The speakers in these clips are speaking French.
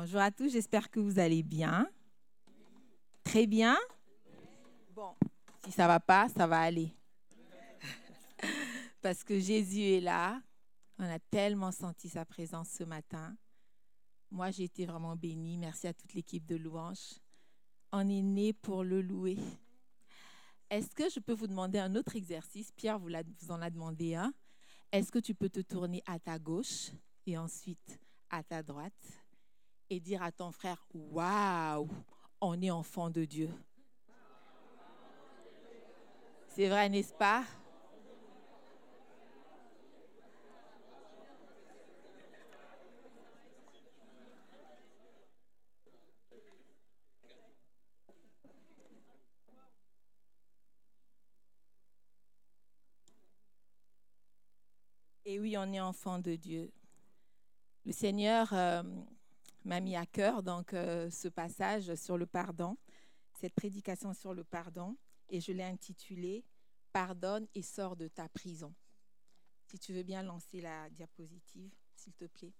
Bonjour à tous, j'espère que vous allez bien. Très bien? Bon, si ça va pas, ça va aller. Parce que Jésus est là. On a tellement senti sa présence ce matin. Moi, j'ai été vraiment bénie. Merci à toute l'équipe de louanges. On est né pour le louer. Est-ce que je peux vous demander un autre exercice? Pierre vous, vous en a demandé un. Est-ce que tu peux te tourner à ta gauche et ensuite à ta droite? Et dire à ton frère, waouh, on est enfant de Dieu. C'est vrai, n'est-ce pas? Et oui, on est enfant de Dieu. Le Seigneur euh, m'a mis à cœur donc euh, ce passage sur le pardon, cette prédication sur le pardon, et je l'ai intitulé Pardonne et sors de ta prison. Si tu veux bien lancer la diapositive, s'il te plaît.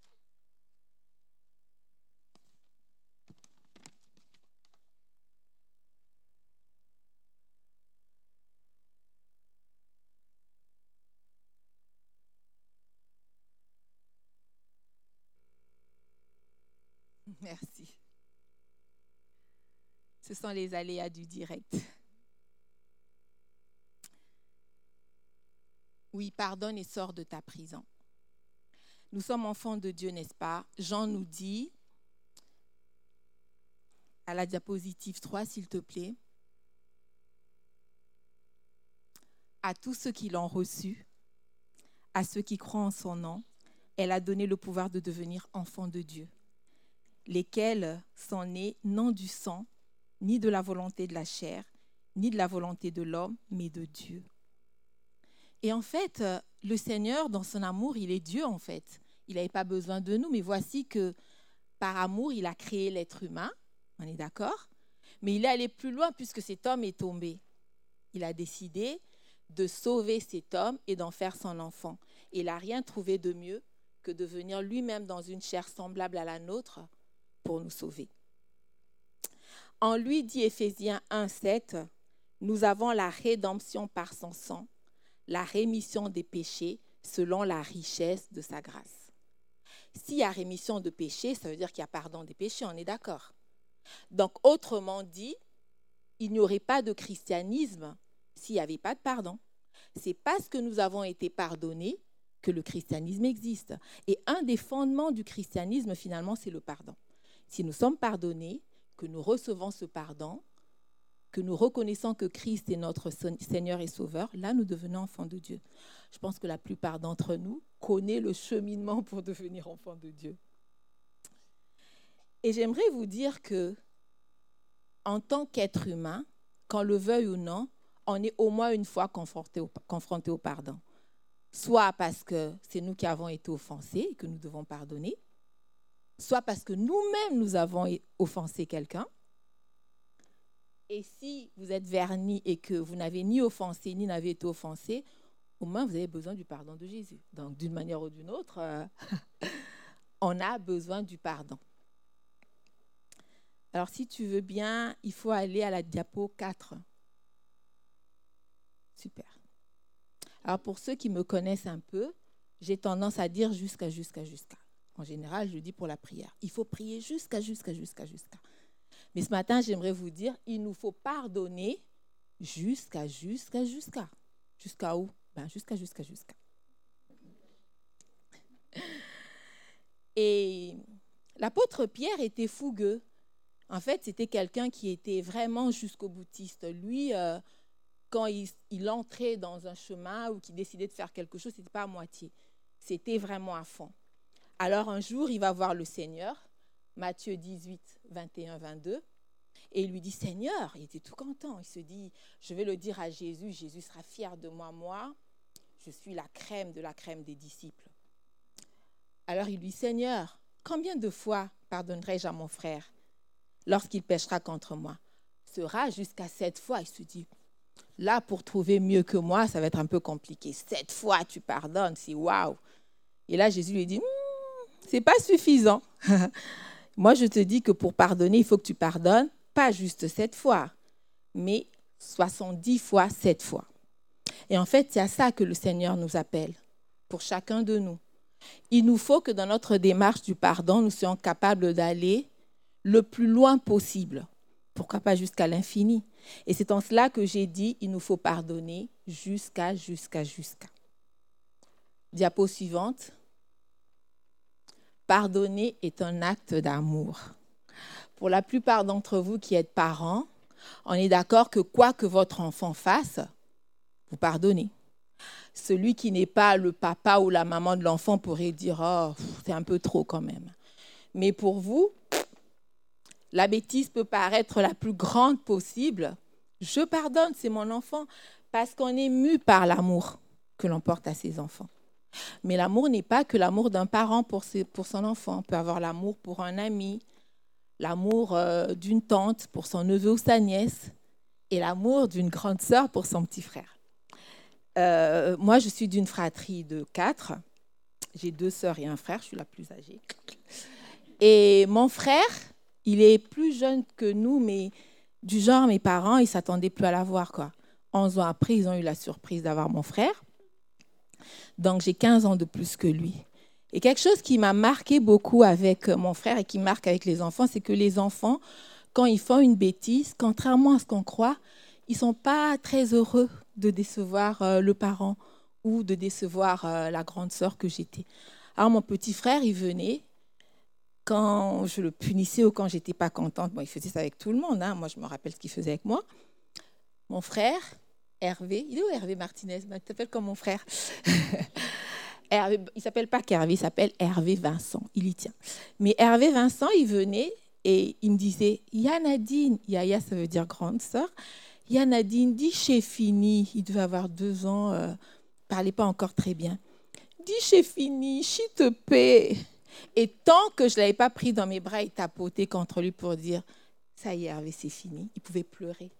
Merci. Ce sont les aléas du direct. Oui, pardonne et sors de ta prison. Nous sommes enfants de Dieu, n'est-ce pas? Jean nous dit, à la diapositive 3, s'il te plaît, à tous ceux qui l'ont reçu, à ceux qui croient en son nom, elle a donné le pouvoir de devenir enfants de Dieu lesquels sont nés non du sang, ni de la volonté de la chair, ni de la volonté de l'homme, mais de Dieu. Et en fait, le Seigneur, dans son amour, il est Dieu en fait. Il n'avait pas besoin de nous, mais voici que par amour, il a créé l'être humain, on est d'accord? Mais il est allé plus loin puisque cet homme est tombé. Il a décidé de sauver cet homme et d'en faire son enfant. il n'a rien trouvé de mieux que de venir lui-même dans une chair semblable à la nôtre pour nous sauver. En lui, dit Éphésiens 1, 7, nous avons la rédemption par son sang, la rémission des péchés selon la richesse de sa grâce. S'il y a rémission de péchés, ça veut dire qu'il y a pardon des péchés, on est d'accord. Donc, autrement dit, il n'y aurait pas de christianisme s'il n'y avait pas de pardon. C'est parce que nous avons été pardonnés que le christianisme existe. Et un des fondements du christianisme, finalement, c'est le pardon. Si nous sommes pardonnés, que nous recevons ce pardon, que nous reconnaissons que Christ est notre Seigneur et Sauveur, là nous devenons enfants de Dieu. Je pense que la plupart d'entre nous connaissent le cheminement pour devenir enfants de Dieu. Et j'aimerais vous dire que, en tant qu'être humain, qu'on le veuille ou non, on est au moins une fois confronté au pardon. Soit parce que c'est nous qui avons été offensés et que nous devons pardonner, soit parce que nous-mêmes nous avons offensé quelqu'un. Et si vous êtes verni et que vous n'avez ni offensé ni n'avez été offensé, au moins vous avez besoin du pardon de Jésus. Donc d'une manière ou d'une autre, euh, on a besoin du pardon. Alors si tu veux bien, il faut aller à la diapo 4. Super. Alors pour ceux qui me connaissent un peu, j'ai tendance à dire jusqu'à, jusqu'à, jusqu'à. En général, je dis pour la prière. Il faut prier jusqu'à, jusqu'à, jusqu'à, jusqu'à. Mais ce matin, j'aimerais vous dire, il nous faut pardonner jusqu'à, jusqu'à, jusqu'à. Jusqu'à où? Ben, Jusqu'à, jusqu'à, jusqu'à. Et l'apôtre Pierre était fougueux. En fait, c'était quelqu'un qui était vraiment jusqu'au boutiste. Lui, euh, quand il, il, entrait dans un chemin ou qu'il décidait de faire quelque chose, ce n'était pas à moitié. C'était vraiment à fond. Alors un jour, il va voir le Seigneur, Matthieu 18, 21, 22, et il lui dit, Seigneur, il était tout content. Il se dit, je vais le dire à Jésus, Jésus sera fier de moi, moi, je suis la crème de la crème des disciples. Alors il lui dit, Seigneur, combien de fois pardonnerai-je à mon frère lorsqu'il péchera contre moi? Sera jusqu'à sept fois. Il se dit, là, pour trouver mieux que moi, ça va être un peu compliqué. Sept fois, tu pardonnes, c'est waouh. Et là, Jésus lui dit, c'est pas suffisant. Moi, je te dis que pour pardonner, il faut que tu pardonnes, pas juste cette fois, mais 70 fois cette fois. Et en fait, c'est à ça que le Seigneur nous appelle, pour chacun de nous. Il nous faut que dans notre démarche du pardon, nous soyons capables d'aller le plus loin possible. Pourquoi pas jusqu'à l'infini? Et c'est en cela que j'ai dit, il nous faut pardonner jusqu'à, jusqu'à, jusqu'à. Diapo suivante. Pardonner est un acte d'amour. Pour la plupart d'entre vous qui êtes parents, on est d'accord que quoi que votre enfant fasse, vous pardonnez. Celui qui n'est pas le papa ou la maman de l'enfant pourrait dire Oh, c'est un peu trop quand même. Mais pour vous, la bêtise peut paraître la plus grande possible. Je pardonne, c'est mon enfant, parce qu'on est mu par l'amour que l'on porte à ses enfants. Mais l'amour n'est pas que l'amour d'un parent pour, son enfant. On peut avoir l'amour pour un ami, l'amour euh, d'une tante pour son neveu ou sa nièce, et l'amour d'une grande sœur pour son petit frère. Euh, moi, je suis d'une fratrie de quatre. J'ai deux sœurs et un frère, je suis la plus âgée. Et mon frère, il est plus jeune que nous, mais du genre, mes parents, ils s'attendaient plus à l'avoir. Quoi. 11 ans après, ils ont eu la surprise d'avoir mon frère. Donc, j'ai 15 ans de plus que lui. Et quelque chose qui m'a marqué beaucoup avec mon frère et qui marque avec les enfants, c'est que les enfants, quand ils font une bêtise, contrairement à ce qu'on croit, ils ne sont pas très heureux de décevoir euh, le parent ou de décevoir euh, la grande sœur que j'étais. Alors mon petit frère, il venait, quand je le punissais ou quand j'étais pas contente, bon, il faisait ça avec tout le monde. Hein. Moi, je me rappelle ce qu'il faisait avec moi. Mon frère, Hervé, il est où Hervé Martinez? Ben, Il t'appelle comme mon frère. Hervé, il s'appelle pas qu'Hervé, il s'appelle Hervé Vincent. Il y tient. Mais Hervé Vincent, il venait et il me disait Yanadine, Yaya, ça veut dire grande sœur. Yanadine, dis chez Fini, il devait avoir deux ans, euh, parlait pas encore très bien. Dis chez Fini, s'il te plaît. Et tant que je ne l'avais pas pris dans mes bras et tapoté contre lui pour dire, ça y est, Hervé, c'est fini, il pouvait pleurer.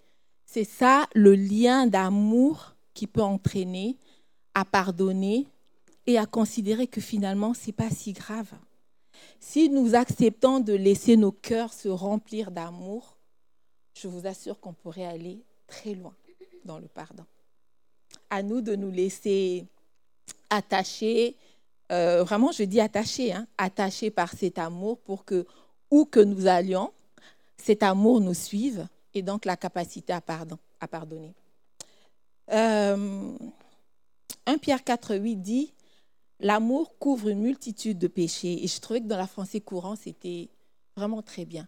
C'est ça le lien d'amour qui peut entraîner à pardonner et à considérer que finalement, ce n'est pas si grave. Si nous acceptons de laisser nos cœurs se remplir d'amour, je vous assure qu'on pourrait aller très loin dans le pardon. À nous de nous laisser attacher euh, vraiment, je dis attaché, hein, attaché par cet amour pour que, où que nous allions, cet amour nous suive et donc la capacité à, pardon, à pardonner. 1 euh, Pierre 4, 8 dit L'amour couvre une multitude de péchés. Et je trouvais que dans la français courant, c'était vraiment très bien.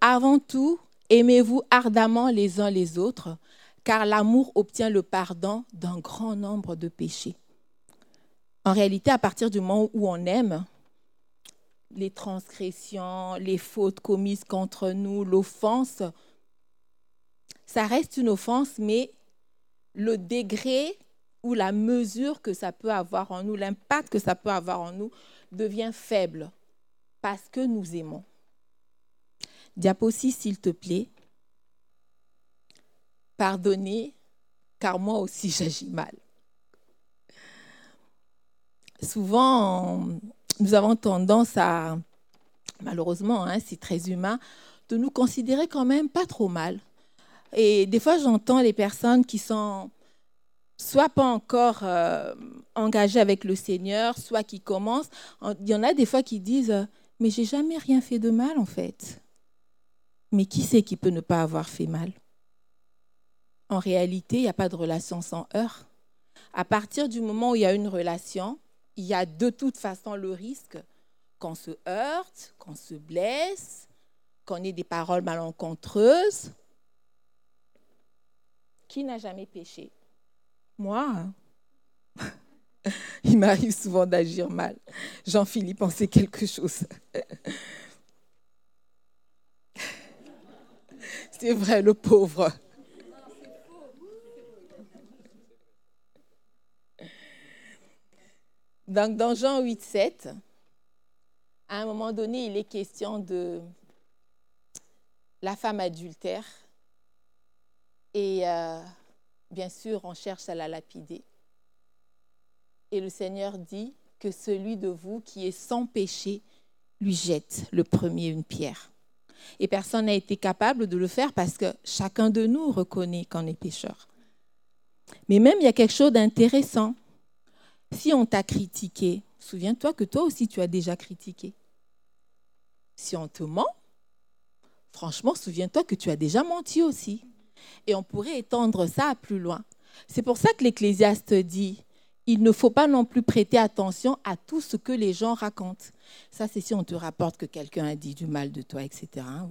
Avant tout, aimez-vous ardemment les uns les autres, car l'amour obtient le pardon d'un grand nombre de péchés. En réalité, à partir du moment où on aime, les transgressions, les fautes commises contre nous, l'offense, ça reste une offense, mais le degré ou la mesure que ça peut avoir en nous, l'impact que ça peut avoir en nous, devient faible parce que nous aimons. Diapo s'il te plaît. Pardonnez, car moi aussi j'agis mal souvent, nous avons tendance à, malheureusement, hein, c'est très humain, de nous considérer quand même pas trop mal. Et des fois, j'entends les personnes qui sont soit pas encore euh, engagées avec le Seigneur, soit qui commencent. Il y en a des fois qui disent Mais j'ai jamais rien fait de mal en fait. Mais qui c'est qui peut ne pas avoir fait mal? En réalité, il n'y a pas de relation sans heurts. À partir du moment où il y a une relation, il y a de toute façon le risque qu'on se heurte, qu'on se blesse, qu'on ait des paroles malencontreuses. Qui n'a jamais péché? Moi. Hein? Il m'arrive souvent d'agir mal. Jean-Philippe en sait quelque chose. C'est vrai, le pauvre. Donc, dans Jean 8, 7, à un moment donné, il est question de la femme adultère. Et euh, bien sûr, on cherche à la lapider. Et le Seigneur dit que celui de vous qui est sans péché, lui jette le premier une pierre. Et personne n'a été capable de le faire parce que chacun de nous reconnaît qu'on est pécheur. Mais même, il y a quelque chose d'intéressant. Si on t'a critiqué, souviens-toi que toi aussi, tu as déjà critiqué. Si on te ment, franchement, souviens-toi que tu as déjà menti aussi. Et on pourrait étendre ça plus loin. C'est pour ça que l'Ecclésiaste dit, il ne faut pas non plus prêter attention à tout ce que les gens racontent. Ça, c'est si on te rapporte que quelqu'un a dit du mal de toi, etc. Hein,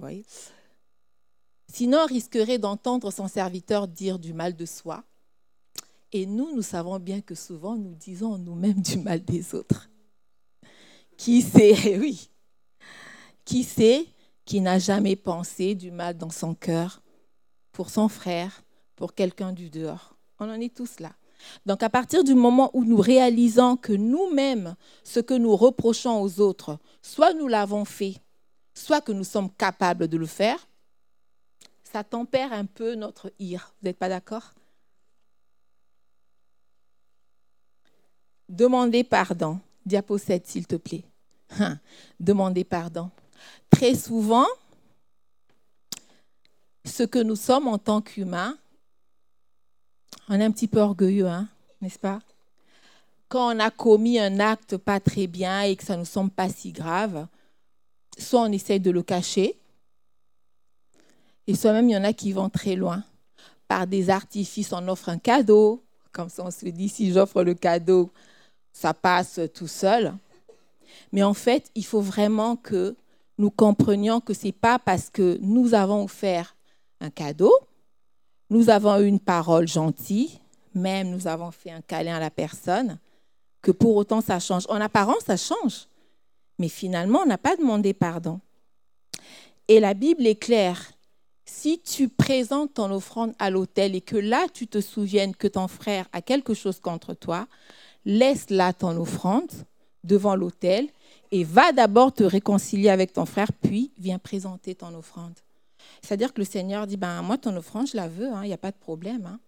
Sinon, on risquerait d'entendre son serviteur dire du mal de soi. Et nous, nous savons bien que souvent, nous disons nous-mêmes du mal des autres. Qui sait, oui, qui sait qui n'a jamais pensé du mal dans son cœur? Pour son frère, pour quelqu'un du dehors On en est tous là. Donc à partir du moment où nous réalisons que nous-mêmes, ce que nous reprochons aux autres, soit nous l'avons fait, soit que nous sommes capables de le faire, ça tempère un peu notre ire. Vous n'êtes pas d'accord? Demandez pardon. Diapo 7, s'il te plaît. Hein, demandez pardon. Très souvent, ce que nous sommes en tant qu'humains, on est un petit peu orgueilleux, hein, n'est-ce pas? Quand on a commis un acte pas très bien et que ça ne nous semble pas si grave, soit on essaye de le cacher, et soit même il y en a qui vont très loin. Par des artifices, on offre un cadeau, comme ça on se dit, si j'offre le cadeau, ça passe tout seul. Mais en fait, il faut vraiment que nous comprenions que ce n'est pas parce que nous avons offert un cadeau nous avons eu une parole gentille, même nous avons fait un câlin à la personne, que pour autant ça change. En apparence, ça change, mais finalement, on n'a pas demandé pardon. Et la Bible est claire. Si tu présentes ton offrande à l'autel et que là, tu te souviennes que ton frère a quelque chose contre toi, laisse là ton offrande devant l'autel et va d'abord te réconcilier avec ton frère, puis viens présenter ton offrande. C'est-à-dire que le Seigneur dit, ben, moi, ton offrande, je la veux, hein, il n'y a pas de problème. Hein.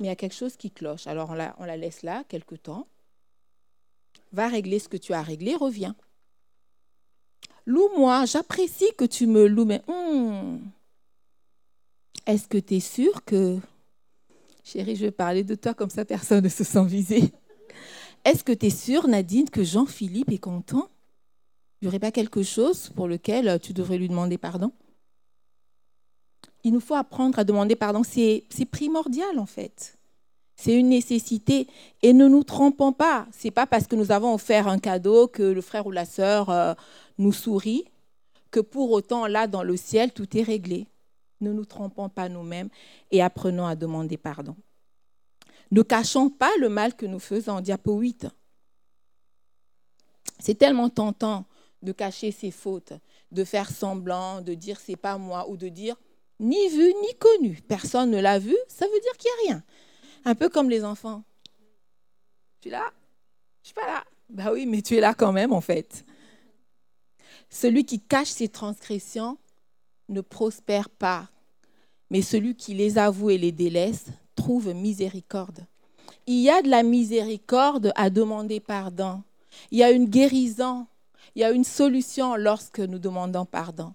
mais il y a quelque chose qui cloche. Alors, on la, laisse là quelque temps. Va régler ce que tu as réglé, reviens. Loue-moi, j'apprécie que tu me loues, mais hmm, est-ce que tu es sûr que... Chérie, je vais parler de toi comme ça, personne ne se sent visé. Est-ce que tu es sûr, Nadine, que Jean-Philippe est content? Il n'y aurait pas quelque chose pour lequel tu devrais lui demander pardon? Il nous faut apprendre à demander pardon. C'est primordial en fait. C'est une nécessité. Et ne nous trompons pas. Ce n'est pas parce que nous avons offert un cadeau que le frère ou la sœur euh, nous sourit que pour autant, là, dans le ciel, tout est réglé. Ne nous trompons pas nous-mêmes et apprenons à demander pardon. Ne cachons pas le mal que nous faisons. Diapo 8. C'est tellement tentant de cacher ses fautes, de faire semblant, de dire c'est pas moi ou de dire ni vu ni connu. Personne ne l'a vu, ça veut dire qu'il n'y a rien. Un peu comme les enfants. Tu es là? Je suis pas là. Bah oui, mais tu es là quand même en fait. Celui qui cache ses transgressions ne prospère pas, mais celui qui les avoue et les délaisse trouve miséricorde. Il y a de la miséricorde à demander pardon. Il y a une guérison. Il y a une solution lorsque nous demandons pardon.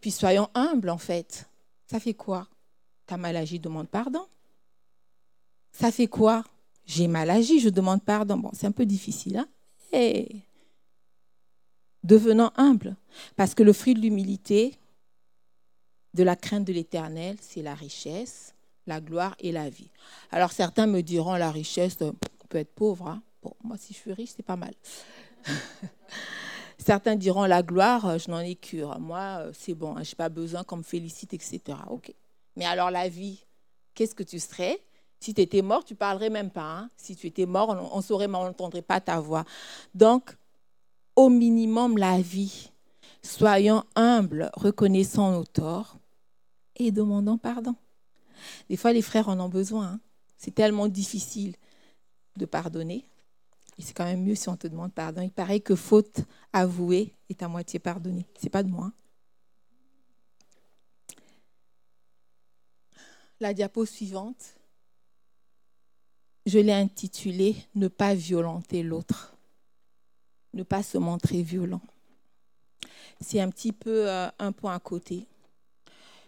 Puis soyons humbles en fait. Ça fait quoi? T'as mal agi, demande pardon. Ça fait quoi? J'ai mal agi, je demande pardon. Bon, c'est un peu difficile, hein? Devenant humble, parce que le fruit de l'humilité, de la crainte de l'éternel, c'est la richesse, la gloire et la vie. Alors certains me diront la richesse peut être pauvre. Hein? Bon, moi si je suis riche, c'est pas mal. Certains diront la gloire, euh, je n'en ai cure. Moi, euh, c'est bon, hein, je n'ai pas besoin qu'on me félicite, etc. Mais alors la vie, qu'est-ce que tu serais? Si tu étais mort, tu parlerais même pas. Hein. Si tu étais mort, on ne saurait, on n'entendrait pas ta voix. Donc, au minimum, la vie. Soyons humbles, reconnaissons nos torts et demandons pardon. Des fois, les frères en ont besoin. Hein. C'est tellement difficile de pardonner. Et c'est quand même mieux si on te demande pardon. Il paraît que faute avouée est à moitié pardonnée. C'est pas de moi. La diapo suivante, je l'ai intitulée Ne pas violenter l'autre. Ne pas se montrer violent. c'est un petit peu euh, un point à côté.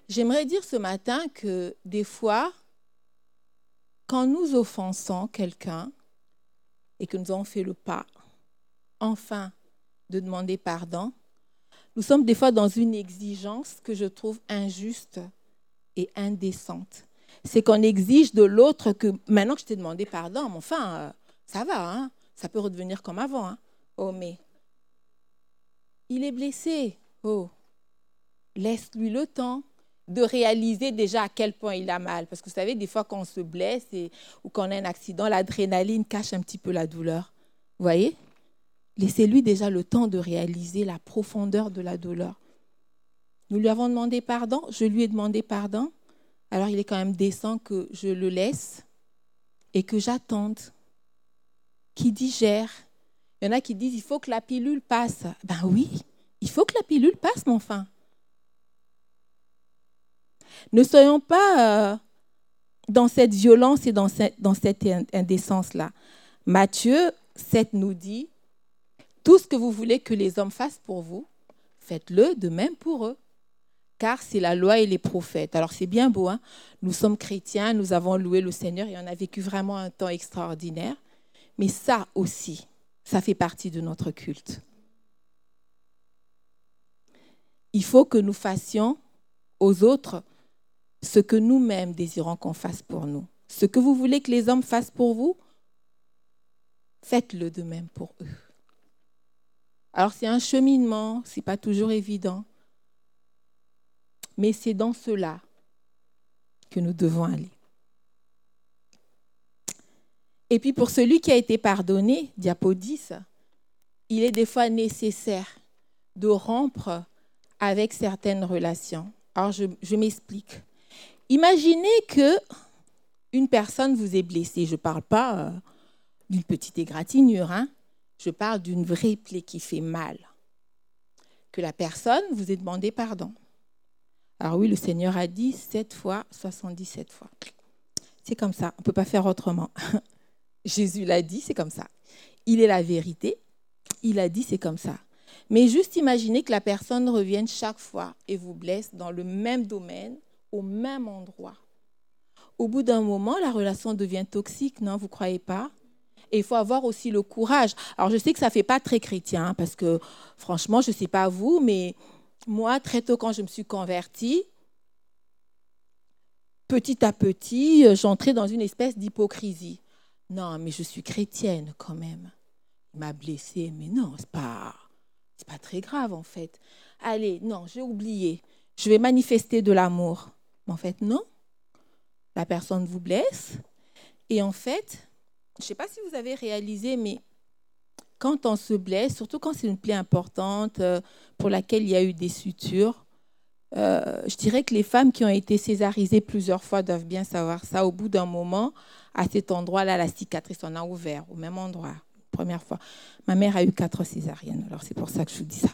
J'aimerais dire ce matin que des fois, quand nous offensons quelqu'un et que nous avons fait le pas, enfin, de demander pardon, nous sommes des fois dans une exigence que je trouve injuste et indécente. C'est qu'on exige de l'autre que maintenant que je t'ai demandé pardon, mais enfin, euh, ça va, hein, ça peut redevenir comme avant. Hein. Oh, mais il est blessé. Oh, laisse-lui le temps de réaliser déjà à quel point il a mal. Parce que vous savez, des fois, quand on se blesse ou quand on a un accident, l'adrénaline cache un petit peu la douleur. Vous voyez? Laissez-lui déjà le temps de réaliser la profondeur de la douleur. Nous lui avons demandé pardon, je lui ai demandé pardon. Alors il est quand même décent que je le laisse et que j'attende, qu'il digère. Il y en a qui disent il faut que la pilule passe. Ben oui, il faut que la pilule passe, mon fin. Ne soyons pas euh, dans cette violence et dans cette, indécence-là. Matthieu 7 nous dit, tout ce que vous voulez que les hommes fassent pour vous, faites-le de même pour eux. Car c'est la loi et les prophètes. Alors c'est bien beau, hein nous sommes chrétiens, nous avons loué le Seigneur et on a vécu vraiment un temps extraordinaire. Mais ça aussi, ça fait partie de notre culte. Il faut que nous fassions aux autres ce que nous-mêmes désirons qu'on fasse pour nous. Ce que vous voulez que les hommes fassent pour vous, faites-le de même pour eux. Alors c'est un cheminement, ce n'est pas toujours évident, mais c'est dans cela que nous devons aller. Et puis pour celui qui a été pardonné, diapo 10, il est des fois nécessaire de rompre avec certaines relations. Alors je, je m'explique. Imaginez que une personne vous est blessée. Je ne parle pas euh, d'une petite égratignure, hein. je parle d'une vraie plaie qui fait mal. Que la personne vous ait demandé pardon. Alors oui, le Seigneur a dit 7 fois, 77 fois. C'est comme ça, on ne peut pas faire autrement. Jésus l'a dit, c'est comme ça. Il est la vérité, il a dit, c'est comme ça. Mais juste imaginez que la personne revienne chaque fois et vous blesse dans le même domaine, au même endroit. Au bout d'un moment, la relation devient toxique, non Vous croyez pas? Et il faut avoir aussi le courage. Alors, je sais que ça ne fait pas très chrétien, hein, parce que franchement, je ne sais pas vous, mais moi, très tôt, quand je me suis convertie, petit à petit, j'entrais dans une espèce d'hypocrisie. Non, mais je suis chrétienne quand même. Il m'a blessée, mais non, ce n'est pas, pas très grave en fait. Allez, non, j'ai oublié. Je vais manifester de l'amour en fait, non. La personne vous blesse. Et en fait, je ne sais pas si vous avez réalisé, mais quand on se blesse, surtout quand c'est une plaie importante euh, pour laquelle il y a eu des sutures, euh, je dirais que les femmes qui ont été césarisées plusieurs fois doivent bien savoir ça. Au bout d'un moment, à cet endroit-là, la cicatrice en a ouvert, au même endroit, première fois. Ma mère a eu quatre césariennes, alors c'est pour ça que je vous dis ça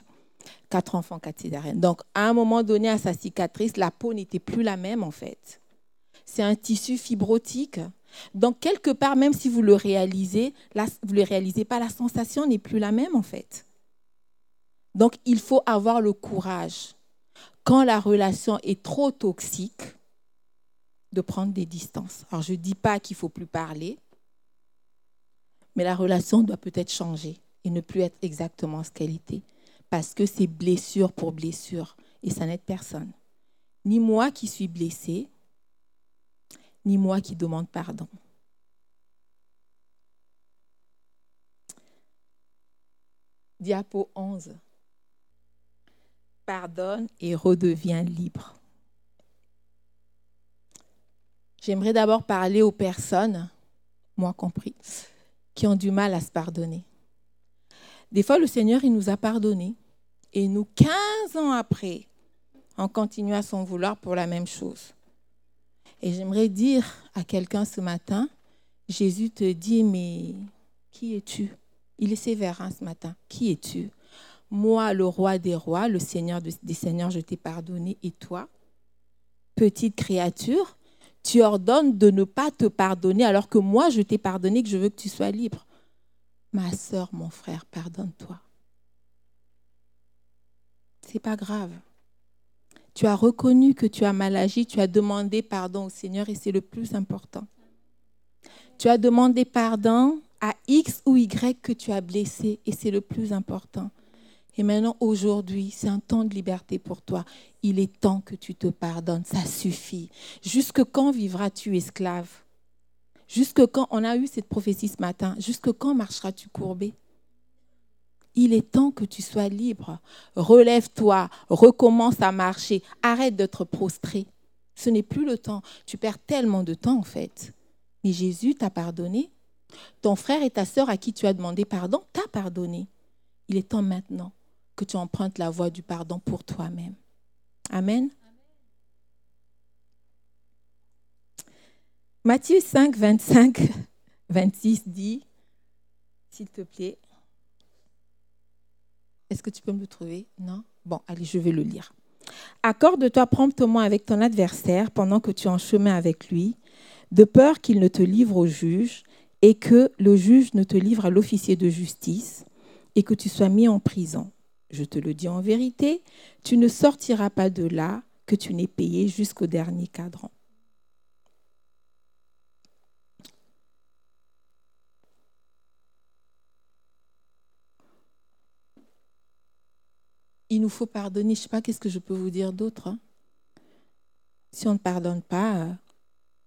quatre enfants, quatre césariennes. Donc, à un moment donné, à sa cicatrice, la peau n'était plus la même, en fait. C'est un tissu fibrotique. Donc, quelque part, même si vous le réalisez, vous ne le réalisez pas, la sensation n'est plus la même, en fait. Donc, il faut avoir le courage, quand la relation est trop toxique, de prendre des distances. Alors, je ne dis pas qu'il ne faut plus parler, mais la relation doit peut-être changer et ne plus être exactement ce qu'elle était parce que c'est blessure pour blessure et ça n'aide personne. Ni moi qui suis blessée, ni moi qui demande pardon. Diapo 11. Pardonne et redeviens libre. J'aimerais d'abord parler aux personnes, moi compris, qui ont du mal à se pardonner. Des fois, le Seigneur, il nous a pardonné. Et nous, 15 ans après, on continue à s'en vouloir pour la même chose. Et j'aimerais dire à quelqu'un ce matin, Jésus te dit, mais qui es-tu? Il est sévère hein, ce matin. Qui es-tu? Moi, le roi des rois, le Seigneur des seigneurs, je t'ai pardonné. Et toi, petite créature, tu ordonnes de ne pas te pardonner alors que moi, je t'ai pardonné, que je veux que tu sois libre. Ma sœur, mon frère, pardonne-toi. C'est pas grave. Tu as reconnu que tu as mal agi, tu as demandé pardon au Seigneur et c'est le plus important. Tu as demandé pardon à X ou Y que tu as blessé et c'est le plus important. Et maintenant, aujourd'hui, c'est un temps de liberté pour toi. Il est temps que tu te pardonnes. Ça suffit. Jusque quand vivras-tu esclave? Jusque quand On a eu cette prophétie ce matin. Jusque quand marcheras-tu courbé? Il est temps que tu sois libre. Relève-toi, recommence à marcher, arrête d'être prostré. Ce n'est plus le temps. Tu perds tellement de temps en fait. Mais Jésus t'a pardonné. Ton frère et ta sœur à qui tu as demandé pardon t'a pardonné. Il est temps maintenant que tu empruntes la voie du pardon pour toi-même. Amen. Matthieu 5, 25, 26 dit, s'il te plaît, est-ce que tu peux me le trouver? Non? Bon, allez, je vais le lire. Accorde-toi promptement avec ton adversaire pendant que tu es en chemin avec lui, de peur qu'il ne te livre au juge et que le juge ne te livre à l'officier de justice et que tu sois mis en prison. Je te le dis en vérité, tu ne sortiras pas de là que tu n'aies payé jusqu'au dernier cadran. Il nous faut pardonner. Je ne sais pas qu'est-ce que je peux vous dire d'autre. Hein? Si on ne pardonne pas, euh,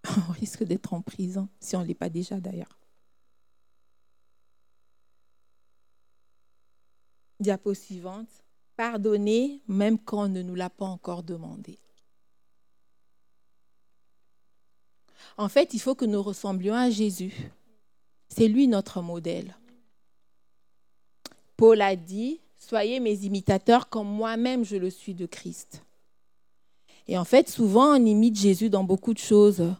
on risque d'être en prison, si on ne l'est pas déjà d'ailleurs. Diapo suivante. Pardonner même quand on ne nous l'a pas encore demandé. En fait, il faut que nous ressemblions à Jésus. C'est lui notre modèle. Paul a dit, soyez mes imitateurs comme moi-même je le suis de Christ. Et en fait, souvent, on imite Jésus dans beaucoup de choses.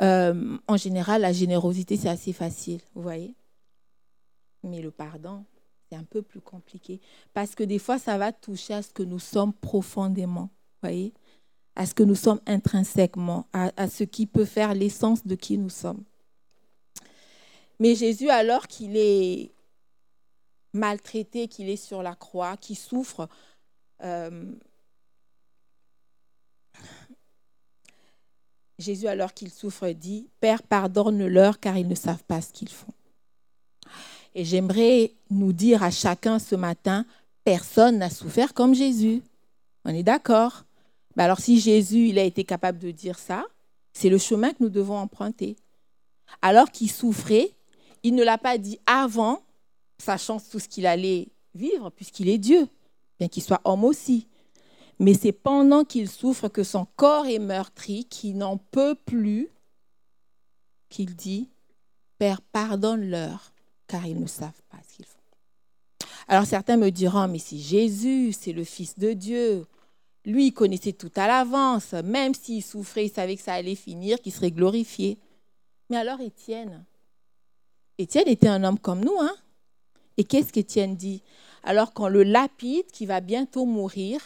Euh, en général, la générosité, c'est assez facile, vous voyez. Mais le pardon, c'est un peu plus compliqué. Parce que des fois, ça va toucher à ce que nous sommes profondément, vous voyez, à ce que nous sommes intrinsèquement, à ce qui peut faire l'essence de qui nous sommes. Mais Jésus, alors qu'il est maltraité, qu'il est sur la croix, qui souffre, euh, Jésus, alors qu'il souffre, dit, Père, pardonne-leur car ils ne savent pas ce qu'ils font. Et j'aimerais nous dire à chacun ce matin, personne n'a souffert comme Jésus. On est d'accord? Ben Alors si Jésus, il a été capable de dire ça, c'est le chemin que nous devons emprunter. Alors qu'il souffrait, il ne l'a pas dit avant, sachant tout ce qu'il allait vivre, puisqu'il est Dieu, bien qu'il soit homme aussi. Mais c'est pendant qu'il souffre que son corps est meurtri, qu'il n'en peut plus, qu'il dit, Père, pardonne-leur, car ils ne savent pas ce qu'ils font. Alors certains me diront, mais c'est Jésus, c'est le Fils de Dieu. Lui, il connaissait tout à l'avance. Même s'il souffrait, il savait que ça allait finir, qu'il serait glorifié. Mais alors Étienne Étienne était un homme comme nous, hein et qu'est-ce qu'Étienne dit? Alors qu'on le lapide, qui va bientôt mourir,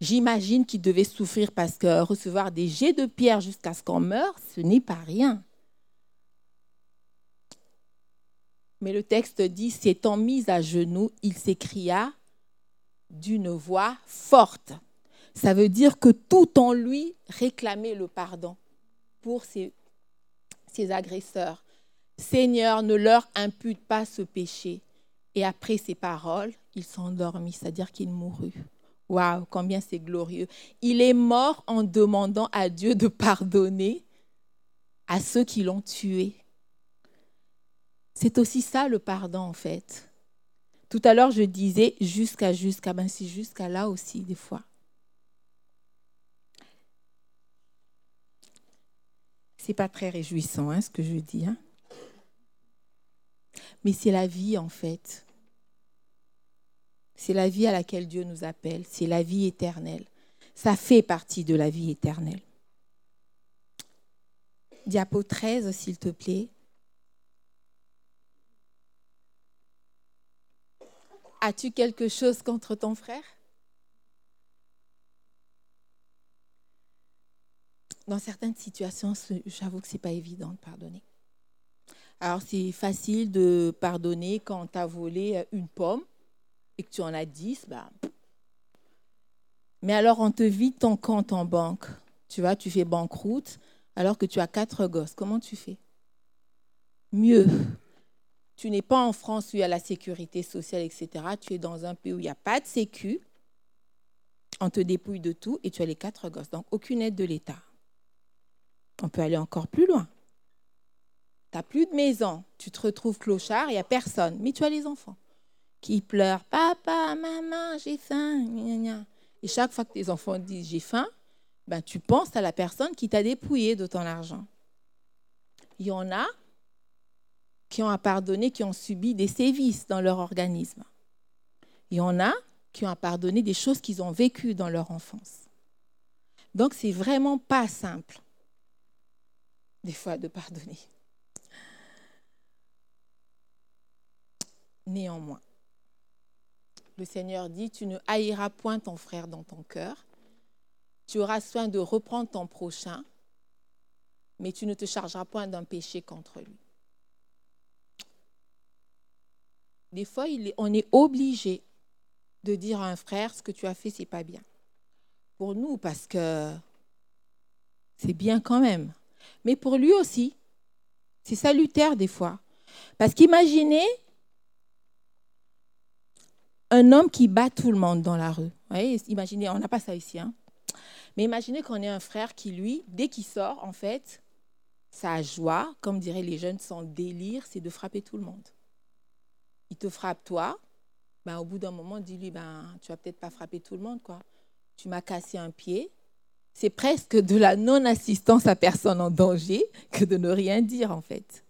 j'imagine qu'il devait souffrir parce que recevoir des jets de pierre jusqu'à ce qu'on meure, ce n'est pas rien. Mais le texte dit, s'étant mis à genoux, il s'écria d'une voix forte. Ça veut dire que tout en lui réclamait le pardon pour ses agresseurs. Seigneur, ne leur impute pas ce péché. Et après ces paroles, il s'endormit, c'est-à-dire qu'il mourut. Waouh, combien c'est glorieux. Il est mort en demandant à Dieu de pardonner à ceux qui l'ont tué. C'est aussi ça le pardon en fait. Tout à l'heure, je disais jusqu'à jusqu'à, ben c'est jusqu'à là aussi des fois. C'est pas très réjouissant hein, ce que je dis. Hein? Mais c'est la vie en fait. C'est la vie à laquelle Dieu nous appelle. C'est la vie éternelle. Ça fait partie de la vie éternelle. Diapo 13, s'il te plaît. As-tu quelque chose contre ton frère? Dans certaines situations, j'avoue que ce n'est pas évident de pardonner. Alors, c'est facile de pardonner quand tu as volé une pomme et que tu en as dix. Bah, Mais alors, on te vide ton compte en banque. Tu vois, tu fais banqueroute alors que tu as quatre gosses. Comment tu fais? Mieux. Tu n'es pas en France où il y a la sécurité sociale, etc. Tu es dans un pays où il n'y a pas de sécu. On te dépouille de tout et tu as les quatre gosses. Donc, aucune aide de l'État. On peut aller encore plus loin. Tu n'as plus de maison. Tu te retrouves clochard, il n'y a personne. Mais tu as les enfants qui pleurent. Papa, maman, j'ai faim. Et chaque fois que tes enfants disent j'ai faim, ben, tu penses à la personne qui t'a dépouillé de ton argent. Il y en a qui ont à pardonner, qui ont subi des sévices dans leur organisme. Il y en a qui ont à pardonner des choses qu'ils ont vécues dans leur enfance. Donc, c'est vraiment pas simple, des fois, de pardonner. Néanmoins, le Seigneur dit, tu ne haïras point ton frère dans ton cœur, tu auras soin de reprendre ton prochain, mais tu ne te chargeras point d'un péché contre lui. Des fois, on est obligé de dire à un frère, ce que tu as fait, c'est pas bien. Pour nous, parce que c'est bien quand même. Mais pour lui aussi, c'est salutaire des fois. Parce qu'imaginez un homme qui bat tout le monde dans la rue. imaginez, on n'a pas ça ici. Hein. Mais imaginez qu'on ait un frère qui, lui, dès qu'il sort, en fait, sa joie, comme diraient les jeunes, son délire, c'est de frapper tout le monde. Il te frappe toi, ben, au bout d'un moment, dis-lui, ben, tu vas peut-être pas frapper tout le monde, quoi. Tu m'as cassé un pied. C'est presque de la non-assistance à personne en danger que de ne rien dire, en fait.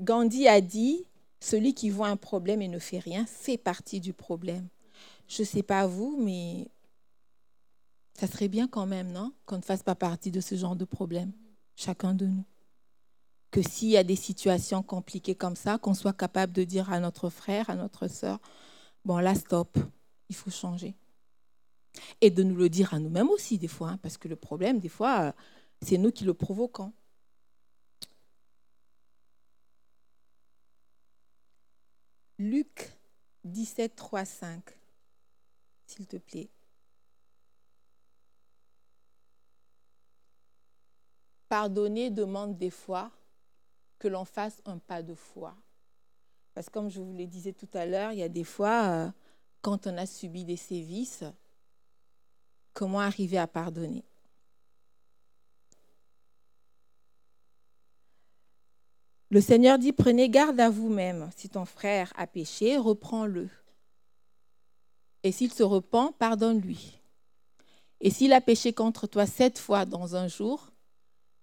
Gandhi a dit, celui qui voit un problème et ne fait rien fait partie du problème. Je ne sais pas vous, mais ça serait bien quand même, non? Qu'on ne fasse pas partie de ce genre de problème, chacun de nous. Que s'il y a des situations compliquées comme ça, qu'on soit capable de dire à notre frère, à notre sœur, bon là, stop, il faut changer. Et de nous le dire à nous-mêmes aussi, des fois, hein, parce que le problème, des fois, c'est nous qui le provoquons. Luc 17, 3, 5, s'il te plaît. Pardonner demande des fois que l'on fasse un pas de foi. Parce que comme je vous le disais tout à l'heure, il y a des fois, euh, quand on a subi des sévices, comment arriver à pardonner? Le Seigneur dit, prenez garde à vous-même. Si ton frère a péché, reprends-le. Et s'il se repent, pardonne-lui. Et s'il a péché contre toi sept fois dans un jour,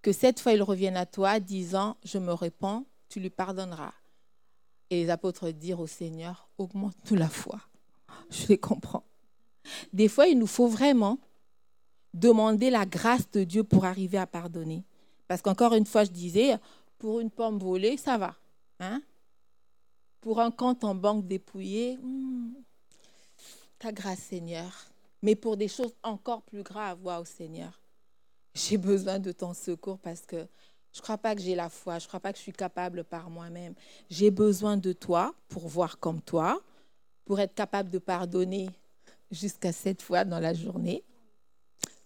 que sept fois il revienne à toi disant, je me repens, tu lui pardonneras. Et les apôtres dirent au Seigneur, augmente-nous la foi. Je les comprends. Des fois, il nous faut vraiment demander la grâce de Dieu pour arriver à pardonner. Parce qu'encore une fois, je disais, pour une pomme volée, ça va. Hein? Pour un compte en banque dépouillé, hmm, ta grâce, Seigneur. Mais pour des choses encore plus graves, waouh, Seigneur, j'ai besoin de ton secours parce que je ne crois pas que j'ai la foi, je ne crois pas que je suis capable par moi-même. J'ai besoin de toi pour voir comme toi, pour être capable de pardonner jusqu'à sept fois dans la journée,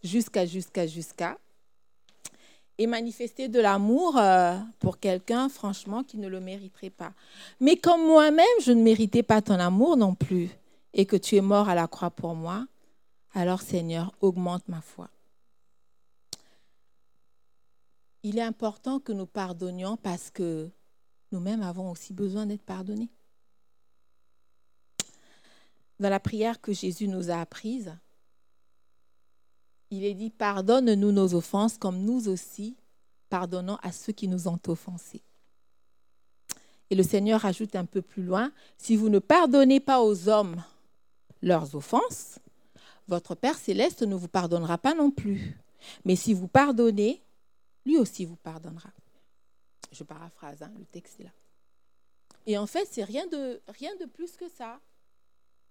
jusqu'à, jusqu'à, jusqu'à et manifester de l'amour euh, pour quelqu'un, franchement, qui ne le mériterait pas. Mais comme moi-même, je ne méritais pas ton amour non plus, et que tu es mort à la croix pour moi, alors Seigneur, augmente ma foi. Il est important que nous pardonnions parce que nous-mêmes avons aussi besoin d'être pardonnés. Dans la prière que Jésus nous a apprise, il est dit, pardonne-nous nos offenses comme nous aussi pardonnons à ceux qui nous ont offensés. Et le Seigneur ajoute un peu plus loin, si vous ne pardonnez pas aux hommes leurs offenses, votre Père céleste ne vous pardonnera pas non plus. Mais si vous pardonnez, lui aussi vous pardonnera. Je paraphrase, hein, le texte est là. Et en fait, c'est rien de, rien de plus que ça.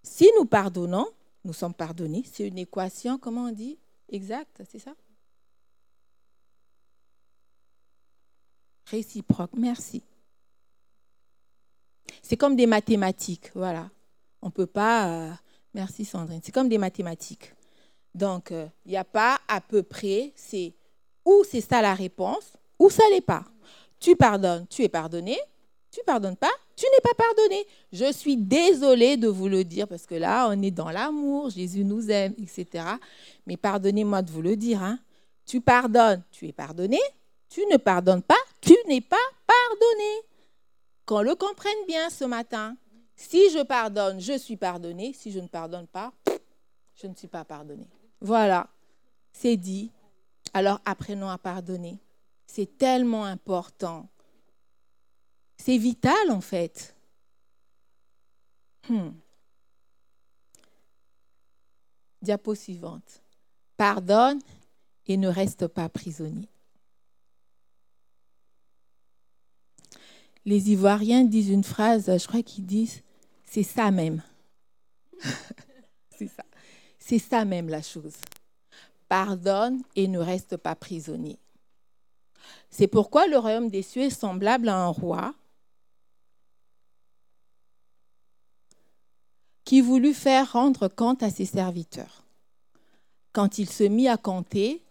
Si nous pardonnons, nous sommes pardonnés. C'est une équation, comment on dit? Exact, c'est ça Réciproque, merci. C'est comme des mathématiques, voilà. On ne peut pas... Euh, merci Sandrine. C'est comme des mathématiques. Donc, euh, il n'y a pas à peu près, c'est ou c'est ça la réponse, ou ça l'est pas. Tu pardonnes, tu es pardonné. Tu pardonnes pas, tu n'es pas pardonné. Je suis désolée de vous le dire parce que là, on est dans l'amour, Jésus nous aime, etc. Mais pardonnez-moi de vous le dire. Hein. Tu pardonnes, tu es pardonné. Tu ne pardonnes pas, tu n'es pas pardonné. Qu'on le comprenne bien ce matin. Si je pardonne, je suis pardonné. Si je ne pardonne pas, je ne suis pas pardonné. Voilà, c'est dit. Alors apprenons à pardonner. C'est tellement important. C'est vital en fait. Hmm. Diapo suivante. Pardonne et ne reste pas prisonnier. Les Ivoiriens disent une phrase, je crois qu'ils disent, c'est ça même. c'est ça. C'est ça même la chose. Pardonne et ne reste pas prisonnier. C'est pourquoi le royaume des cieux est semblable à un roi qui voulut faire rendre compte à ses serviteurs. Quand il se mit à compter,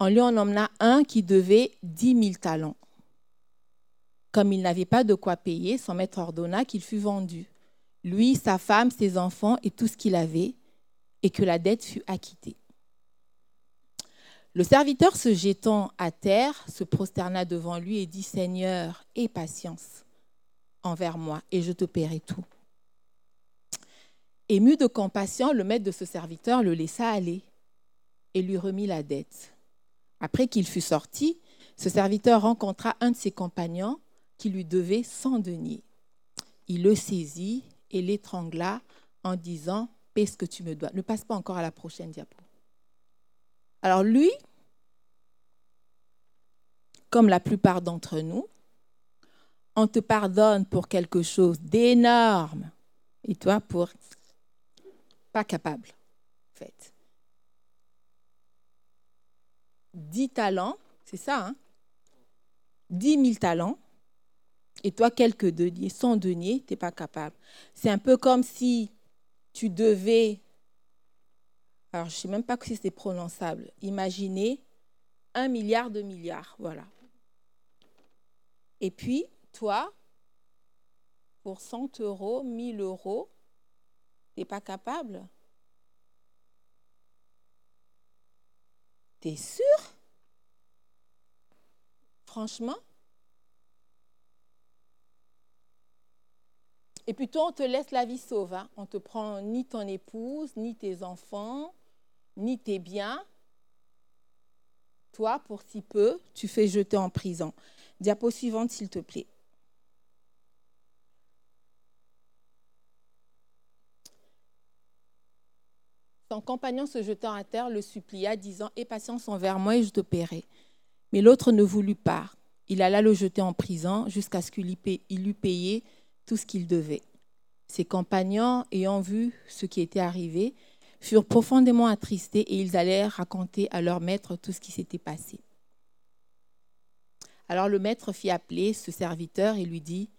on lui en emmena un qui devait dix mille talents. Comme il n'avait pas de quoi payer, son maître ordonna qu'il fût vendu, lui, sa femme, ses enfants et tout ce qu'il avait, et que la dette fût acquittée. Le serviteur se jetant à terre, se prosterna devant lui et dit, Seigneur, aie patience envers moi, et je te paierai tout. Ému de compassion, le maître de ce serviteur le laissa aller et lui remit la dette. Après qu'il fut sorti, ce serviteur rencontra un de ses compagnons qui lui devait cent deniers. Il le saisit et l'étrangla en disant Paie ce que tu me dois. Ne passe pas encore à la prochaine diapo. Alors lui, comme la plupart d'entre nous, on te pardonne pour quelque chose d'énorme et toi pour pas capable, en fait. Dix talents, c'est ça, hein? 10 000 talents, et toi quelques deniers, 100 deniers, tu n'es pas capable. C'est un peu comme si tu devais, alors je ne sais même pas si c'est prononçable, imaginer un milliard de milliards, voilà. Et puis, toi, pour 100 euros, 1000 euros, tu n'es pas capable? T'es sûr? Franchement? Et toi, on te laisse la vie sauve. Hein. On ne te prend ni ton épouse, ni tes enfants, ni tes biens. Toi, pour si peu, tu fais jeter en prison. Diapo suivante, s'il te plaît. Compagnon se jetant à terre le supplia, disant Aie patience envers moi et je te paierai. Mais l'autre ne voulut pas. Il alla le jeter en prison jusqu'à ce qu'il eût payé tout ce qu'il devait. Ses compagnons, ayant vu ce qui était arrivé, furent profondément attristés et ils allèrent raconter à leur maître tout ce qui s'était passé. Alors le maître fit appeler ce serviteur et lui dit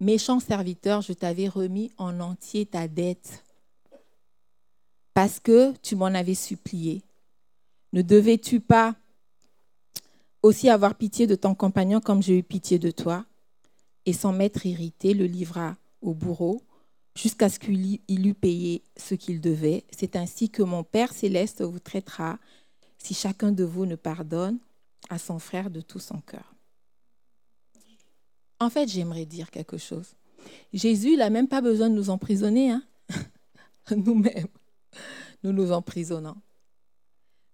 Méchant serviteur, je t'avais remis en entier ta dette parce que tu m'en avais supplié. Ne devais-tu pas aussi avoir pitié de ton compagnon comme j'ai eu pitié de toi? Et son maître irrité le livra au bourreau jusqu'à ce qu'il eût payé ce qu'il devait. C'est ainsi que mon Père céleste vous traitera si chacun de vous ne pardonne à son frère de tout son cœur. En fait, j'aimerais dire quelque chose. Jésus, il n'a même pas besoin de nous emprisonner, hein nous-mêmes nous nous emprisonnons.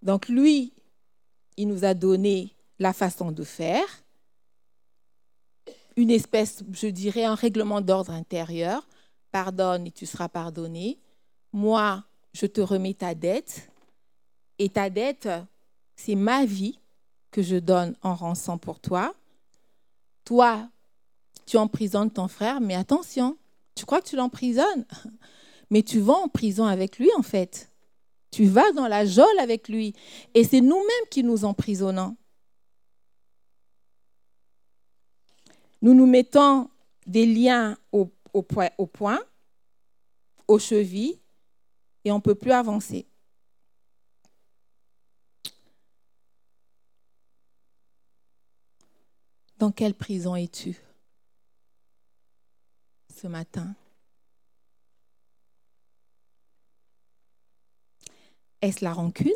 Donc lui, il nous a donné la façon de faire, une espèce, je dirais, un règlement d'ordre intérieur. Pardonne et tu seras pardonné. Moi, je te remets ta dette. Et ta dette, c'est ma vie que je donne en rançon pour toi. Toi, tu emprisonnes ton frère, mais attention, tu crois que tu l'emprisonnes, mais tu vas en prison avec lui en fait. Tu vas dans la geôle avec lui. Et c'est nous-mêmes qui nous emprisonnons. Nous nous mettons des liens au, point, aux chevilles et on ne peut plus avancer. Dans quelle prison es-tu ce matin? Est-ce la rancune?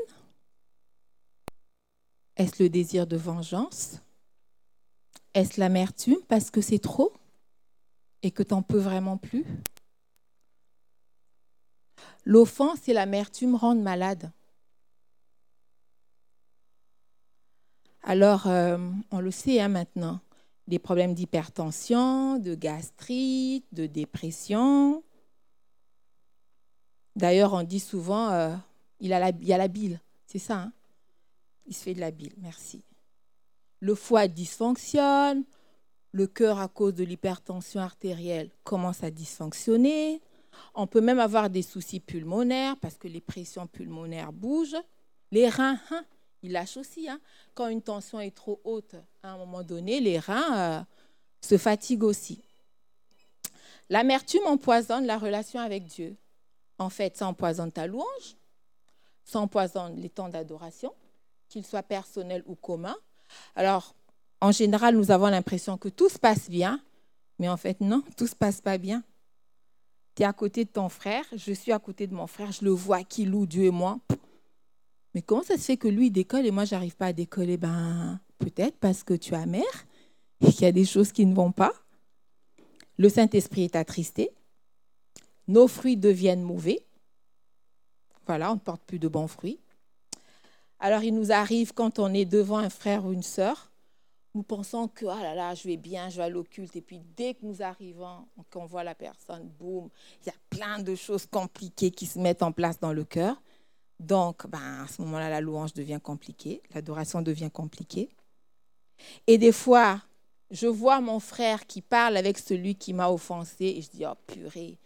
Est-ce le désir de vengeance? Est-ce l'amertume parce que c'est trop et que tu n'en peux vraiment plus? L'offense et l'amertume rendent malade. Alors, euh, on le sait hein, maintenant, des problèmes d'hypertension, de gastrite, de dépression. D'ailleurs, on dit souvent, euh, il, a la, il y a la bile, c'est ça. Hein il se fait de la bile, merci. Le foie dysfonctionne, le cœur à cause de l'hypertension artérielle commence à dysfonctionner. On peut même avoir des soucis pulmonaires parce que les pressions pulmonaires bougent. Les reins, hein, ils lâchent aussi. Hein. Quand une tension est trop haute, à un moment donné, les reins euh, se fatiguent aussi. L'amertume empoisonne la relation avec Dieu. En fait, ça empoisonne ta louange, ça empoisonne les temps d'adoration, qu'ils soient personnels ou communs. Alors, en général, nous avons l'impression que tout se passe bien, mais en fait, non, tout ne se passe pas bien. Tu es à côté de ton frère, je suis à côté de mon frère, je le vois qui loue Dieu et moi. Mais comment ça se fait que lui décolle et moi, j'arrive pas à décoller? Ben, peut-être parce que tu as mère et qu'il y a des choses qui ne vont pas. Le Saint-Esprit est attristé. Nos fruits deviennent mauvais. Voilà, on ne porte plus de bons fruits. Alors, il nous arrive quand on est devant un frère ou une sœur, nous pensons que ah là là, je vais bien, je vais à l'occulte. Et puis dès que nous arrivons, qu'on voit la personne, boum, il y a plein de choses compliquées qui se mettent en place dans le cœur. Donc, ben, à ce moment-là, la louange devient compliquée, l'adoration devient compliquée. Et des fois, je vois mon frère qui parle avec celui qui m'a offensé et je dis, oh purée,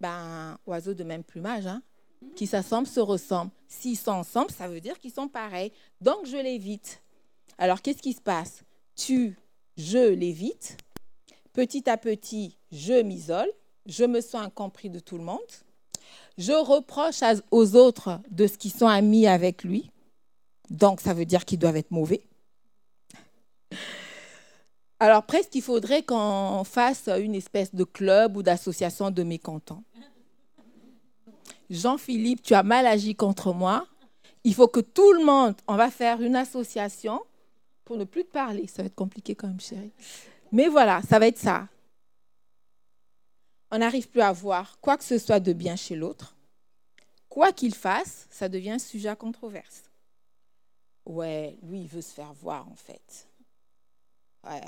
ben, oiseau de même plumage, hein, qui s'assemblent se ressemblent. S'ils sont ensemble, ça veut dire qu'ils sont pareils. Donc, je l'évite. Alors, qu'est-ce qui se passe? Tu, je l'évite. Petit à petit, je m'isole. Je me sens incompris de tout le monde. Je reproche aux autres de ce qu'ils sont amis avec lui. Donc, ça veut dire qu'ils doivent être mauvais. Alors, presque, il faudrait qu'on fasse une espèce de club ou d'association de mécontents. Jean-Philippe, tu as mal agi contre moi. Il faut que tout le monde, on va faire une association pour ne plus te parler. Ça va être compliqué quand même, chérie. Mais voilà, ça va être ça. On n'arrive plus à voir quoi que ce soit de bien chez l'autre. Quoi qu'il fasse, ça devient sujet à controverse. Ouais, lui, il veut se faire voir, en fait. Ouais,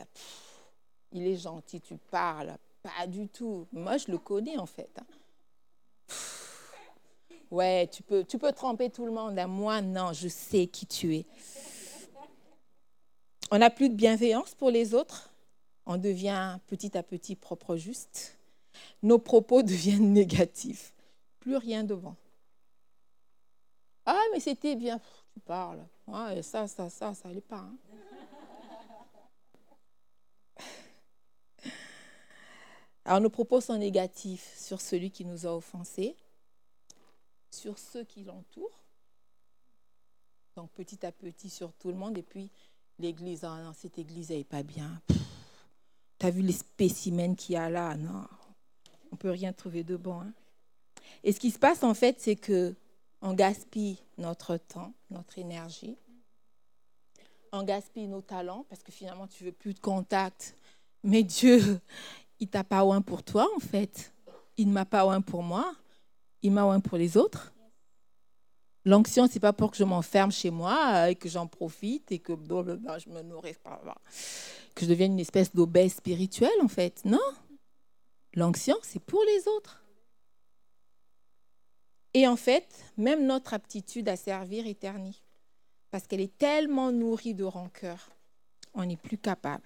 il est gentil, tu parles. Pas du tout. Moi, je le connais, en fait. Hein. Ouais, tu peux, tu peux tromper tout le monde. Moi, non, je sais qui tu es. On n'a plus de bienveillance pour les autres. On devient petit à petit propre juste. Nos propos deviennent négatifs. Plus rien devant. Ah, mais c'était bien. Tu parles. Ah, ça, ça, ça, ça n'allait pas. Hein. Alors nos propos sont négatifs sur celui qui nous a offensés, sur ceux qui l'entourent, donc petit à petit sur tout le monde, et puis l'église, ah non, cette église, elle n'est pas bien. Tu as vu les spécimens qu'il y a là? Non, on peut rien trouver de bon. Hein. Et ce qui se passe, en fait, c'est que on gaspille notre temps, notre énergie. On gaspille nos talents parce que finalement, tu veux plus de contact. Mais Dieu, il t'a pas un pour toi, en fait. Il ne m'a pas un pour moi. Il m'a un pour les autres. L'onction, c'est pas pour que je m'enferme chez moi euh, et que j'en profite et que je me nourrisse pas, que je devienne une espèce d'obèse spirituelle en fait. Non. L'onction, c'est pour les autres. Et en fait, même notre aptitude à servir est ternie parce qu'elle est tellement nourrie de rancœur, on n'est plus capable.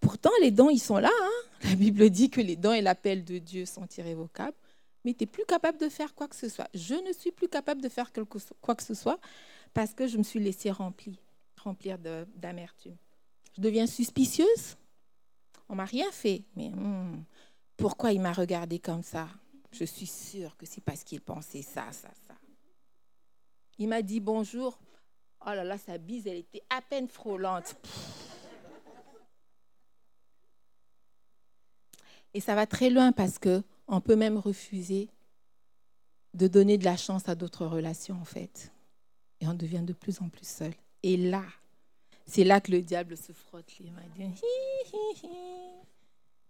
Pourtant, les dons, ils sont là. Hein. La Bible dit que les dons et l'appel de Dieu sont irrévocables mais tu n'es plus capable de faire quoi que ce soit. Je ne suis plus capable de faire quoi que ce soit parce que je me suis laissée remplir, remplir d'amertume. Je deviens suspicieuse. On m'a rien fait, mais hmm, pourquoi il m'a regardé comme ça? Je suis sûre que c'est parce qu'il pensait ça, ça, ça. Il m'a dit bonjour. Oh là là, sa bise, elle était à peine frôlante. Et ça va très loin parce que on peut même refuser de donner de la chance à d'autres relations, en fait. Et on devient de plus en plus seul. Et là, c'est là que le diable se frotte les mains.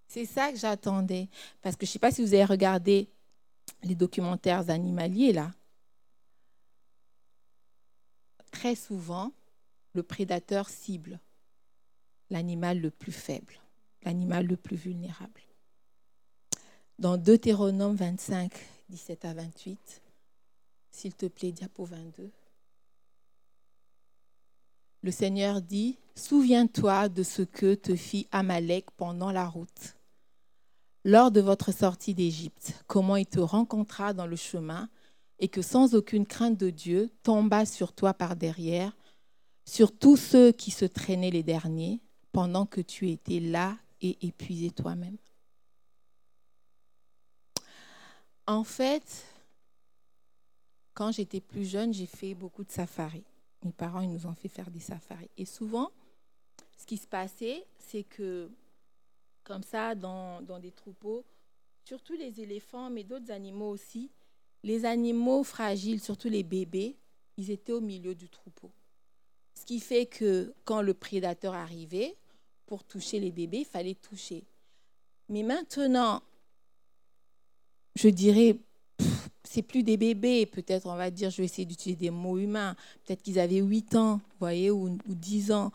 C'est ça que j'attendais. Parce que je ne sais pas si vous avez regardé les documentaires animaliers, là. Très souvent, le prédateur cible l'animal le plus faible, l'animal le plus vulnérable. Dans Deutéronome 25, 17 à 28, s'il te plaît, diapo 22. Le Seigneur dit, Souviens-toi de ce que te fit Amalek pendant la route, lors de votre sortie d'Égypte, comment il te rencontra dans le chemin et que sans aucune crainte de Dieu tomba sur toi par derrière, sur tous ceux qui se traînaient les derniers, pendant que tu étais là et épuisé toi-même. En fait, quand j'étais plus jeune, j'ai fait beaucoup de safaris. Mes parents, ils nous ont fait faire des safaris. Et souvent, ce qui se passait, c'est que, comme ça, dans, des troupeaux, surtout les éléphants, mais d'autres animaux aussi, les animaux fragiles, surtout les bébés, ils étaient au milieu du troupeau. Ce qui fait que quand le prédateur arrivait, pour toucher les bébés, il fallait toucher. Mais maintenant, je dirais c'est plus des bébés, peut-être on va dire, je vais essayer d'utiliser des mots humains, peut-être qu'ils avaient 8 ans, vous voyez, ou, ou 10 ans.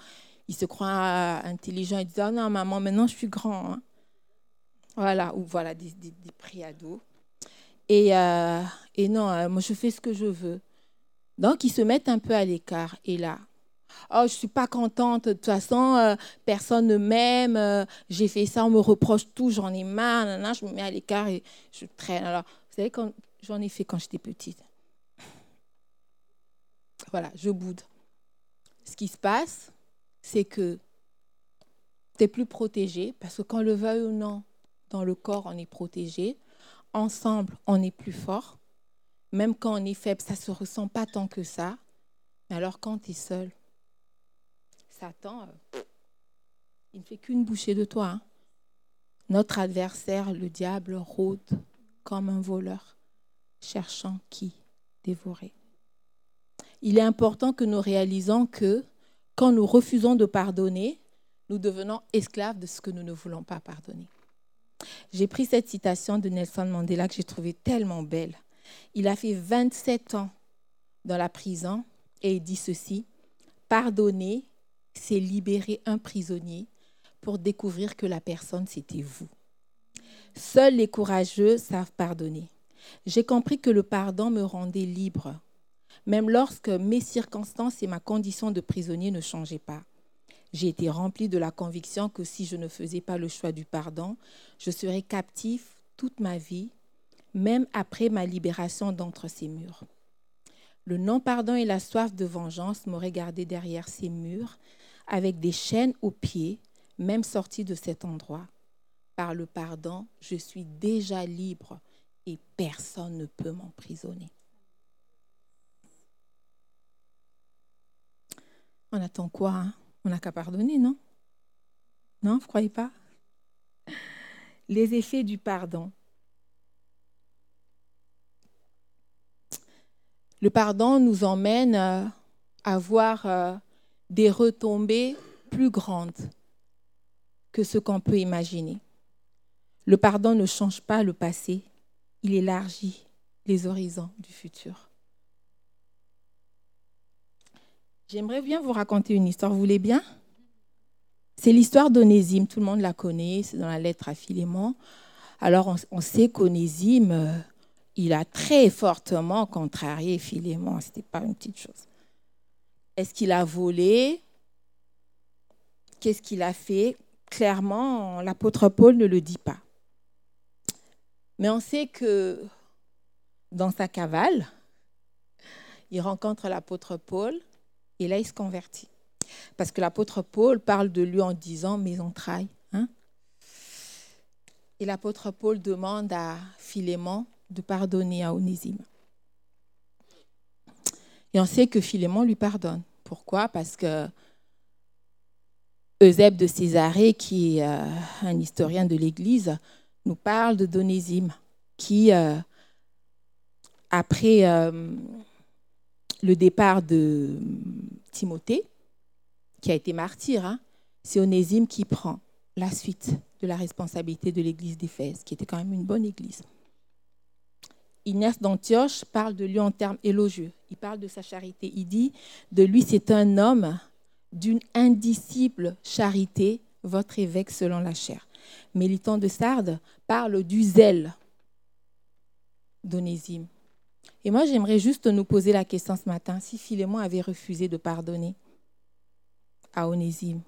Ils se croient intelligents, ils disent, ah non, maman, maintenant je suis grand. Hein. Voilà, ou voilà, des, des. Et, euh, et non, euh, moi je fais ce que je veux. Donc ils se mettent un peu à l'écart. Et là, oh, je ne suis pas contente, de toute façon, euh, personne ne m'aime, j'ai fait ça, on me reproche tout, j'en ai marre, je me mets à l'écart et je traîne. Alors, vous savez, quand, J'en ai fait quand j'étais petite. Voilà, je boude. Ce qui se passe, c'est que tu n'es plus protégé, parce que quand le veuille ou non, dans le corps, on est protégé. Ensemble, on est plus fort. Même quand on est faible, ça ne se ressent pas tant que ça. Mais alors quand tu es seul, Satan, euh, il ne fait qu'une bouchée de toi. Hein. Notre adversaire, le diable, rôde comme un voleur cherchant qui dévorer. Il est important que nous réalisons que quand nous refusons de pardonner, nous devenons esclaves de ce que nous ne voulons pas pardonner. J'ai pris cette citation de Nelson Mandela que j'ai trouvée tellement belle. Il a fait 27 ans dans la prison et il dit ceci, Pardonner, c'est libérer un prisonnier pour découvrir que la personne, c'était vous. Seuls les courageux savent pardonner. J'ai compris que le pardon me rendait libre, même lorsque mes circonstances et ma condition de prisonnier ne changeaient pas. J'ai été rempli de la conviction que si je ne faisais pas le choix du pardon, je serais captif toute ma vie, même après ma libération d'entre ces murs. Le non-pardon et la soif de vengeance m'auraient gardé derrière ces murs, avec des chaînes aux pieds, même sorti de cet endroit. Par le pardon, je suis déjà libre et personne ne peut m'emprisonner. On attend quoi hein? On n'a qu'à pardonner, non? Non, vous ne croyez pas? Les effets du pardon. Le pardon nous emmène à avoir euh, des retombées plus grandes que ce qu'on peut imaginer. Le pardon ne change pas le passé, il élargit les horizons du futur. J'aimerais bien vous raconter une histoire, vous voulez bien? C'est l'histoire d'Onésime, tout le monde la connaît, c'est dans la lettre à Philémon. Alors on, sait qu'Onésime, euh, il a très fortement contrarié Philémon, ce n'était pas une petite chose. Est-ce qu'il a volé? Qu'est-ce qu'il a fait? Clairement, l'apôtre Paul ne le dit pas. Mais on sait que dans sa cavale, il rencontre l'apôtre Paul et là, il se convertit. Parce que l'apôtre Paul parle de lui en disant mes entrailles. Hein. Et l'apôtre Paul demande à Philémon de pardonner à Onésime. Et on sait que Philémon lui pardonne. Pourquoi? Parce que Eusèbe de Césarée, qui est euh, un historien de l'Église, nous parle de Donésime, qui, euh, après euh, le départ de Timothée, qui a été martyr, hein, c'est Onésime qui prend la suite de la responsabilité de l'église d'Éphèse, qui était quand même une bonne église. Inès d'Antioche parle de lui en termes élogieux. Il parle de sa charité. Il dit de lui, c'est un homme d'une indicible charité, votre évêque selon la chair. Méliton de Sardes parle du zèle d'Onésime. Et moi, j'aimerais juste nous poser la question ce matin, si Philémon avait refusé de pardonner à Onésime,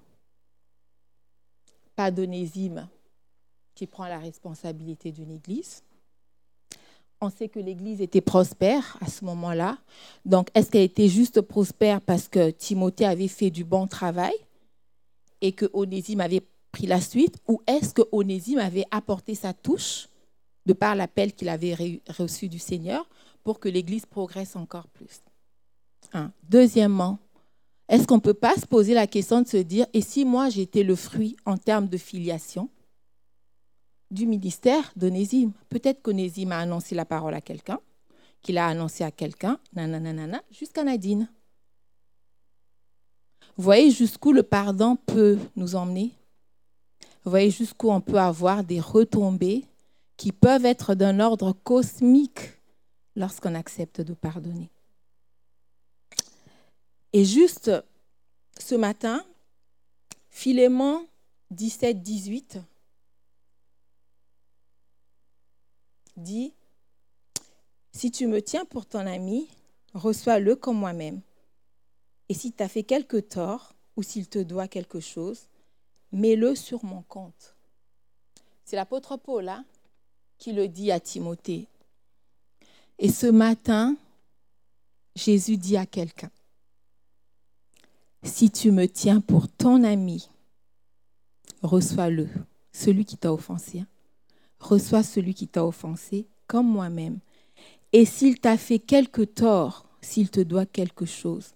pas d'Onésime qui prend la responsabilité d'une église. On sait que l'église était prospère à ce moment-là. Donc, est-ce qu'elle était juste prospère parce que Timothée avait fait du bon travail et que Onésime avait pris la suite? Ou est-ce que Onésime avait apporté sa touche de par l'appel qu'il avait reçu du Seigneur pour que l'église progresse encore plus? Deuxièmement, est-ce qu'on ne peut pas se poser la question de se dire, et si moi j'étais le fruit en termes de filiation du ministère d'Onésime Peut-être qu'Onésime a annoncé la parole à quelqu'un, qu'il a annoncé à quelqu'un, nanana, jusqu'à Nadine. Voyez jusqu'où le pardon peut nous emmener? Voyez jusqu'où on peut avoir des retombées qui peuvent être d'un ordre cosmique lorsqu'on accepte de pardonner. Et juste ce matin, Philémon 17, 18 dit, Si tu me tiens pour ton ami, reçois-le comme moi-même. Et si tu as fait quelque tort ou s'il te doit quelque chose, mets-le sur mon compte. C'est l'apôtre Paul hein, qui le dit à Timothée. Et ce matin, Jésus dit à quelqu'un, si tu me tiens pour ton ami, reçois-le, celui qui t'a offensé. Hein. Reçois celui qui t'a offensé comme moi-même. Et s'il t'a fait quelque tort, s'il te doit quelque chose,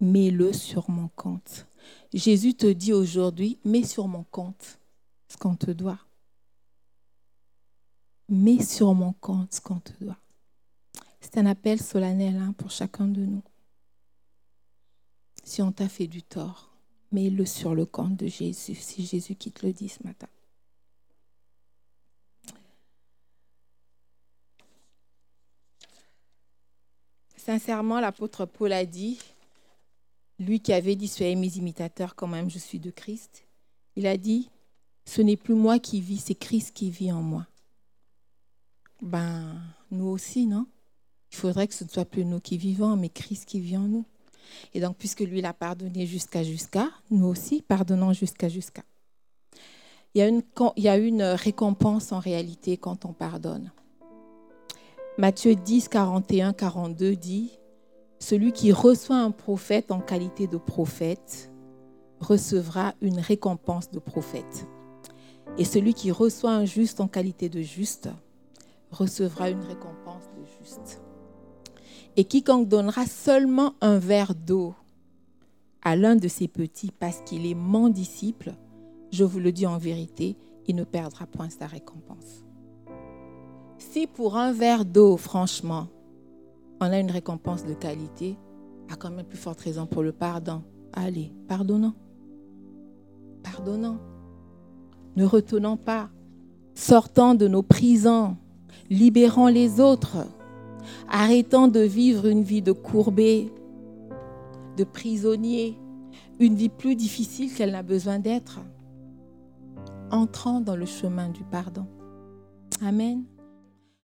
mets-le sur mon compte. Jésus te dit aujourd'hui, mets sur mon compte ce qu'on te doit. Mets sur mon compte ce qu'on te doit. C'est un appel solennel hein, pour chacun de nous si on t'a fait du tort, mets-le sur le compte de Jésus, si Jésus qui te le dit ce matin. Sincèrement, l'apôtre Paul a dit, lui qui avait dit Soyez mes imitateurs, quand même je suis de Christ, il a dit Ce n'est plus moi qui vis, c'est Christ qui vit en moi. Ben, nous aussi, non? Il faudrait que ce ne soit plus nous qui vivons, mais Christ qui vit en nous. Et donc, puisque lui l'a pardonné jusqu'à jusqu'à, nous aussi pardonnons jusqu'à jusqu'à. Il il y a une récompense en réalité quand on pardonne. Matthieu 10, 41, 42 dit, Celui qui reçoit un prophète en qualité de prophète recevra une récompense de prophète. Et celui qui reçoit un juste en qualité de juste recevra une récompense de juste. Et quiconque donnera seulement un verre d'eau à l'un de ses petits parce qu'il est mon disciple, je vous le dis en vérité, il ne perdra point sa récompense. Si pour un verre d'eau, franchement, on a une récompense de qualité, a quand même plus forte raison pour le pardon. Allez, pardonnons. Pardonnons. Ne retenons pas. Sortons de nos prisons. Libérons les autres. Arrêtons de vivre une vie de courbé, de prisonnier, une vie plus difficile qu'elle n'a besoin d'être. Entrons dans le chemin du pardon. Amen.